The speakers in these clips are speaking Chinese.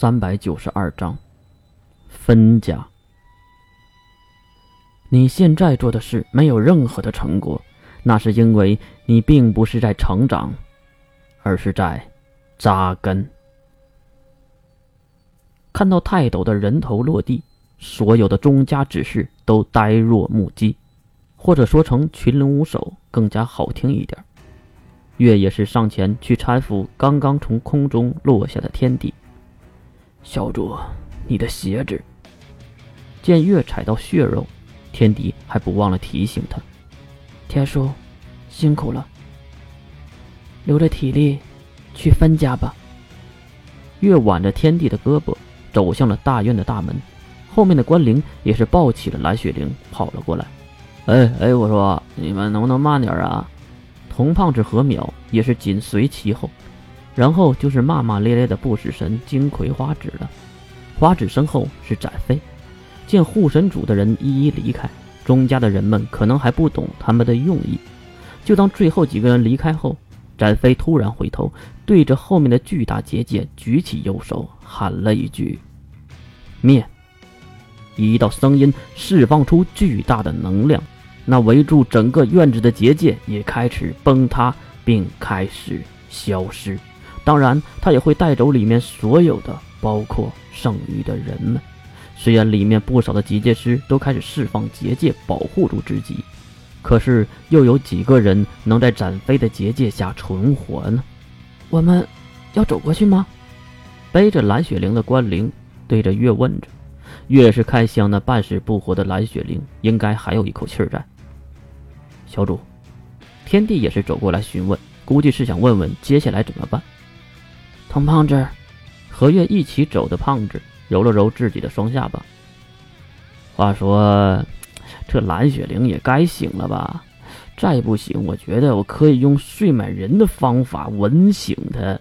三百九十二章，分家。你现在做的事没有任何的成果，那是因为你并不是在成长，而是在扎根。看到泰斗的人头落地，所有的钟家指示都呆若木鸡，或者说成群龙无首更加好听一点。月也是上前去搀扶刚刚从空中落下的天帝。小主，你的鞋子。见月踩到血肉。天帝还不忘了提醒他：“天叔，辛苦了，留着体力去分家吧。”月挽着天帝的胳膊走向了大院的大门，后面的关灵也是抱起了蓝雪灵跑了过来。“哎哎，我说你们能不能慢点啊？”童胖子和淼也是紧随其后，然后就是骂骂咧咧的不死神金葵花指了。花指身后是展飞。见护神主的人一一离开，钟家的人们可能还不懂他们的用意。就当最后几个人离开后，展飞突然回头，对着后面的巨大结界举起右手，喊了一句：“灭！”一道声音释放出巨大的能量，那围住整个院子的结界也开始崩塌，并开始消失。当然，他也会带走里面所有的，包括剩余的人们。虽然里面不少的结界师都开始释放结界保护住自己，可是又有几个人能在展飞的结界下存活呢？我们要走过去吗？背着蓝雪灵的关灵对着月问着。越是看向那半死不活的蓝雪灵，应该还有一口气儿在。小主，天帝也是走过来询问，估计是想问问接下来怎么办。童胖子，和月一起走的胖子。揉了揉自己的双下巴。话说，这蓝雪灵也该醒了吧？再不醒，我觉得我可以用睡美人的方法吻醒她。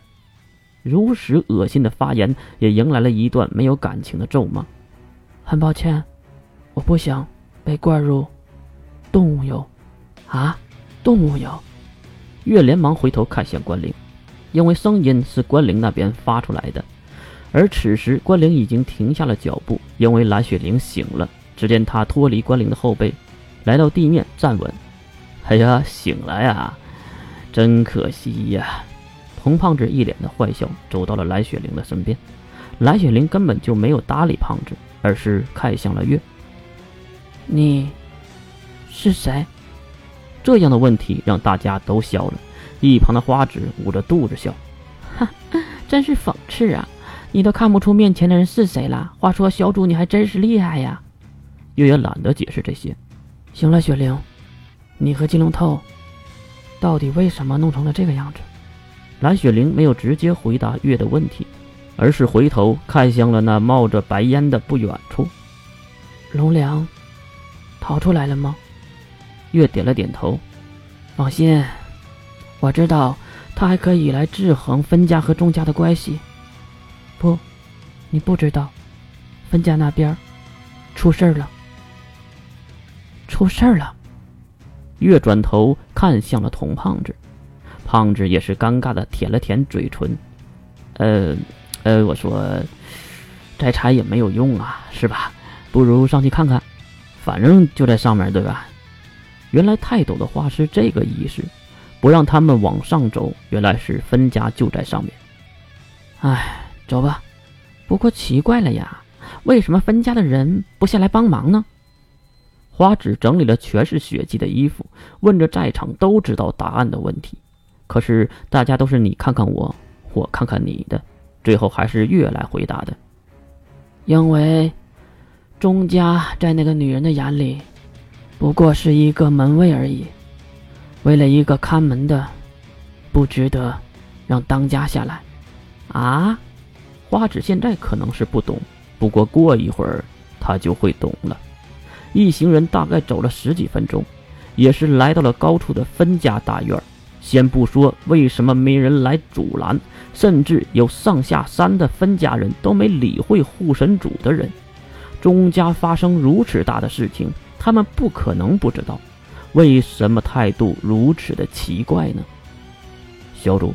如实恶心的发言，也迎来了一段没有感情的咒骂。很抱歉，我不想被灌入动物油。啊，动物油！月连忙回头看向关灵，因为声音是关灵那边发出来的。而此时，关灵已经停下了脚步，因为蓝雪灵醒了。只见他脱离关灵的后背，来到地面站稳。哎呀，醒了呀！真可惜呀！童胖子一脸的坏笑，走到了蓝雪灵的身边。蓝雪灵根本就没有搭理胖子，而是看向了月。你是谁？这样的问题让大家都笑了。一旁的花指捂着肚子笑，哈，真是讽刺啊！你都看不出面前的人是谁了。话说，小主你还真是厉害呀！月也懒得解释这些。行了，雪灵，你和金龙透到底为什么弄成了这个样子？蓝雪灵没有直接回答月的问题，而是回头看向了那冒着白烟的不远处。龙良逃出来了吗？月点了点头。放心，我知道他还可以来制衡分家和钟家的关系。不，你不知道，分家那边出事儿了。出事儿了。月转头看向了童胖子，胖子也是尴尬的舔了舔嘴唇。呃，呃，我说，再猜也没有用啊，是吧？不如上去看看，反正就在上面对吧？原来泰斗的话是这个意思，不让他们往上走，原来是分家就在上面。唉。走吧，不过奇怪了呀，为什么分家的人不下来帮忙呢？花指整理了全是血迹的衣服，问着在场都知道答案的问题。可是大家都是你看看我，我看看你的，最后还是月来回答的。因为钟家在那个女人的眼里，不过是一个门卫而已。为了一个看门的，不值得让当家下来啊？花指现在可能是不懂，不过过一会儿他就会懂了。一行人大概走了十几分钟，也是来到了高处的分家大院。先不说为什么没人来阻拦，甚至有上下山的分家人都没理会护神主的人。钟家发生如此大的事情，他们不可能不知道。为什么态度如此的奇怪呢？小主，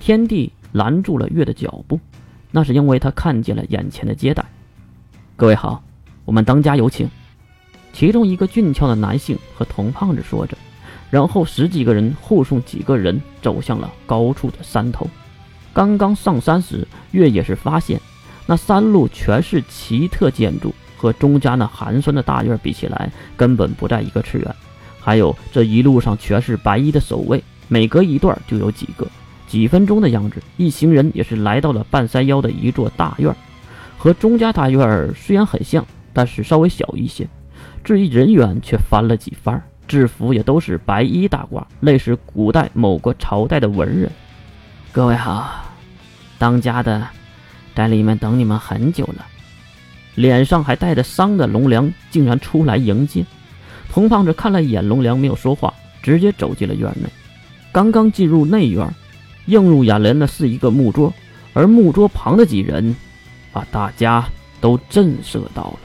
天帝拦住了月的脚步。那是因为他看见了眼前的接待。各位好，我们当家有请。其中一个俊俏的男性和童胖子说着，然后十几个人护送几个人走向了高处的山头。刚刚上山时，月也是发现那山路全是奇特建筑，和钟家那寒酸的大院比起来，根本不在一个次元。还有这一路上全是白衣的守卫，每隔一段就有几个。几分钟的样子，一行人也是来到了半山腰的一座大院，和钟家大院虽然很像，但是稍微小一些。至于人员，却翻了几番，制服也都是白衣大褂，类似古代某个朝代的文人。各位好，当家的在里面等你们很久了。脸上还带着伤的龙良竟然出来迎接。童胖子看了一眼龙良，没有说话，直接走进了院内。刚刚进入内院。映入眼帘的是一个木桌，而木桌旁的几人，把大家都震慑到了。